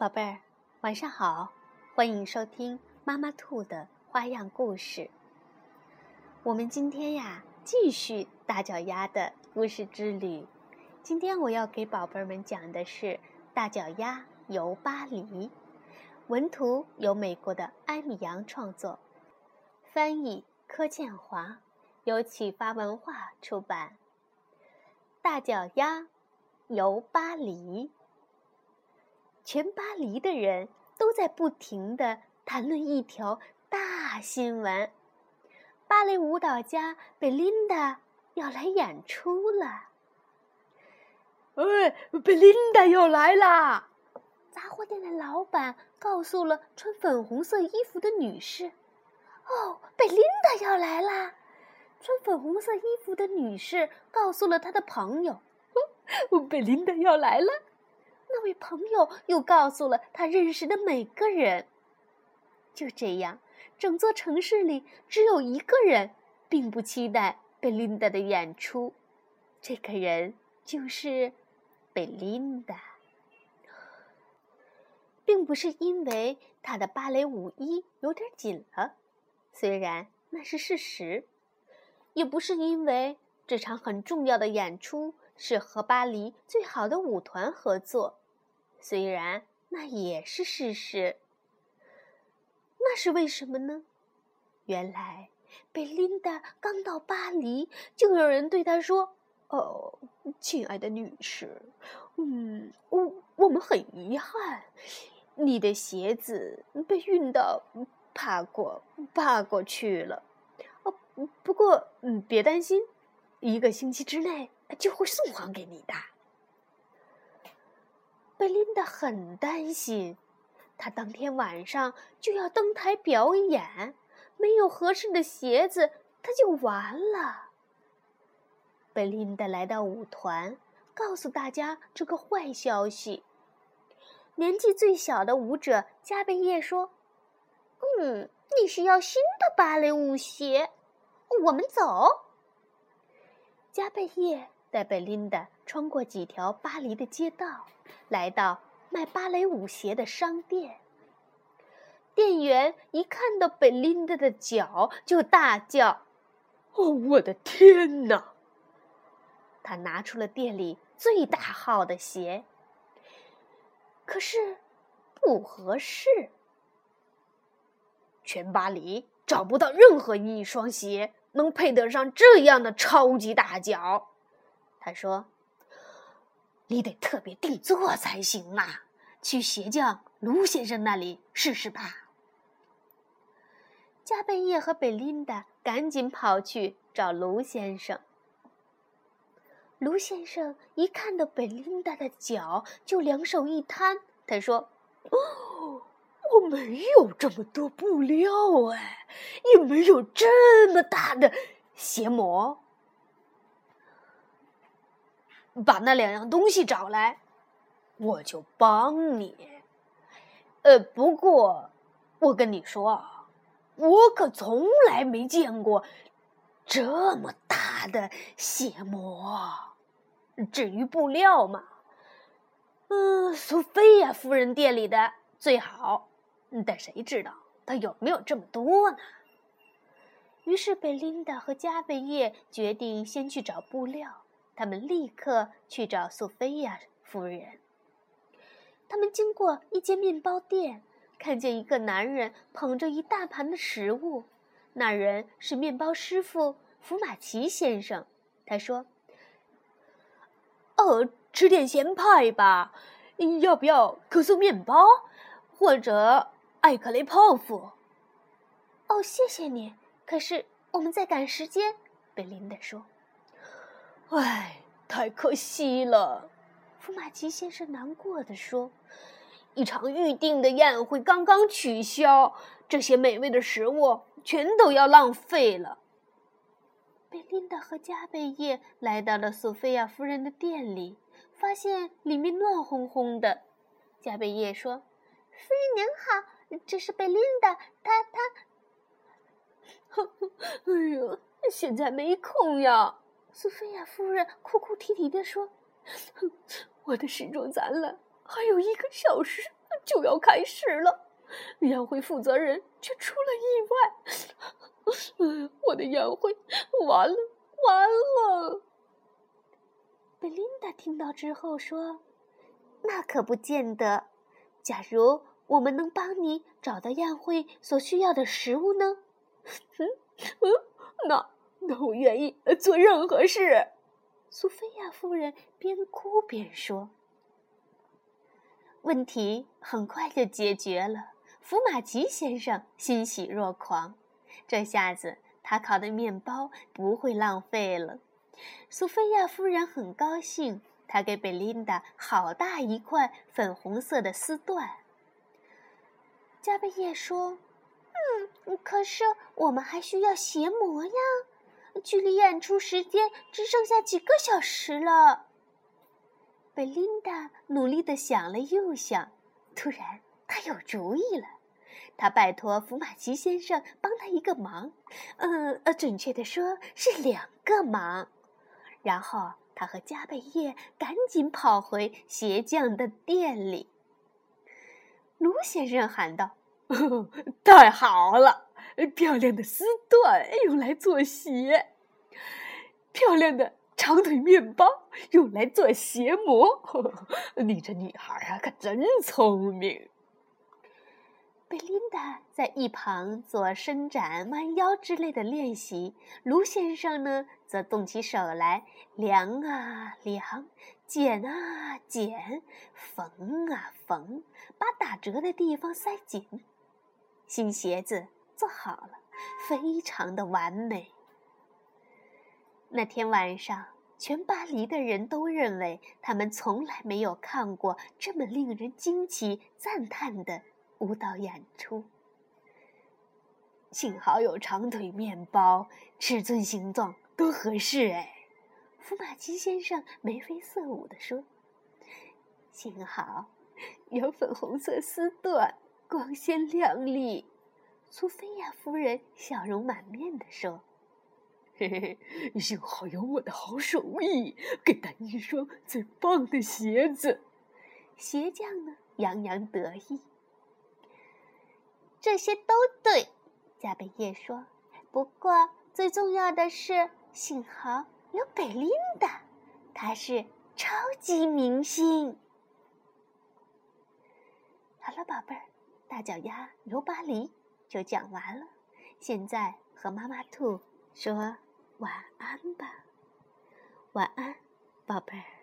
宝贝儿，晚上好！欢迎收听妈妈兔的花样故事。我们今天呀，继续大脚丫的故事之旅。今天我要给宝贝们讲的是《大脚丫游巴黎》，文图由美国的艾米扬创作，翻译柯建华，由启发文化出版。大脚丫游巴黎。全巴黎的人都在不停地谈论一条大新闻：芭蕾舞蹈家贝琳达要来演出了。哎，贝琳达要来啦！杂货店的老板告诉了穿粉红色衣服的女士：“哦，贝琳达要来啦！”穿粉红色衣服的女士告诉了她的朋友：“ 贝琳达要来了。”那位朋友又告诉了他认识的每个人。就这样，整座城市里只有一个人并不期待贝琳达的演出，这个人就是贝琳达。并不是因为她的芭蕾舞衣有点紧了，虽然那是事实；也不是因为这场很重要的演出是和巴黎最好的舞团合作。虽然那也是事实，那是为什么呢？原来贝琳达刚到巴黎，就有人对她说：“哦，亲爱的女士，嗯，我我们很遗憾，你的鞋子被运到帕过帕过去了。哦，不过嗯，别担心，一个星期之内就会送还给你的。”贝琳达很担心，她当天晚上就要登台表演，没有合适的鞋子，她就完了。贝琳达来到舞团，告诉大家这个坏消息。年纪最小的舞者加贝叶说：“嗯，你是要新的芭蕾舞鞋？我们走。”加贝叶。带贝琳达穿过几条巴黎的街道，来到卖芭蕾舞鞋的商店。店员一看到贝琳达的脚，就大叫：“哦，我的天哪！”他拿出了店里最大号的鞋，可是不合适。全巴黎找不到任何一双鞋能配得上这样的超级大脚。他说：“你得特别定做才行呐！去鞋匠卢先生那里试试吧。”加贝叶和贝琳达赶紧跑去找卢先生。卢先生一看到贝琳达的脚，就两手一摊，他说：“哦，我没有这么多布料哎，也没有这么大的鞋模。”把那两样东西找来，我就帮你。呃，不过我跟你说，我可从来没见过这么大的血魔。至于布料嘛，嗯，苏菲亚夫人店里的最好，但谁知道她有没有这么多呢？于是贝琳达和加贝叶决定先去找布料。他们立刻去找索菲亚夫人。他们经过一间面包店，看见一个男人捧着一大盘的食物。那人是面包师傅福马奇先生。他说：“哦，吃点咸派吧，要不要可颂面包，或者艾克雷泡芙？”“哦，谢谢你。可是我们在赶时间。”贝琳达说。唉，太可惜了，福马奇先生难过的说：“一场预定的宴会刚刚取消，这些美味的食物全都要浪费了。”贝琳达和加贝叶来到了索菲亚夫人的店里，发现里面乱哄哄的。加贝叶说：“夫人您好，这是贝琳达，她她……呵呵哎呀，现在没空呀。”苏菲亚夫人哭哭啼啼地说：“我的时钟砸了，还有一个小时就要开始了，宴会负责人却出了意外。我的宴会完了，完了！贝琳达听到之后说：“那可不见得。假如我们能帮你找到宴会所需要的食物呢？”嗯嗯，那那我愿意做任何事。苏菲亚夫人边哭边说。问题很快就解决了，福马吉先生欣喜若狂。这下子他烤的面包不会浪费了。苏菲亚夫人很高兴，她给贝琳达好大一块粉红色的丝缎。加贝叶说：“嗯，可是我们还需要鞋模呀，距离演出时间只剩下几个小时了。”贝琳达努力的想了又想，突然她有主意了。她拜托福马奇先生帮她一个忙，嗯呃，准确的说是两个忙。然后他和加贝叶赶紧跑回鞋匠的店里。卢先生喊道：“ 太好了，漂亮的丝缎用来做鞋，漂亮的。”长腿面包用来做鞋模，你这女孩啊，可真聪明。贝琳达在一旁做伸展、弯腰之类的练习，卢先生呢，则动起手来量啊量，剪啊剪，缝啊缝，把打折的地方塞紧。新鞋子做好了，非常的完美。那天晚上，全巴黎的人都认为他们从来没有看过这么令人惊奇、赞叹的舞蹈演出。幸好有长腿面包，尺寸、形状都合适。哎，福马奇先生眉飞色舞地说：“幸好有粉红色丝缎，光鲜亮丽。”苏菲亚夫人笑容满面地说。嘿嘿嘿！幸好有我的好手艺，给他一双最棒的鞋子。鞋匠呢，洋洋得意。这些都对，加贝叶说。不过最重要的是，幸好有贝琳达，她是超级明星。好了，宝贝儿，大脚丫游巴黎就讲完了。现在和妈妈兔说。晚安吧，晚安，宝贝儿。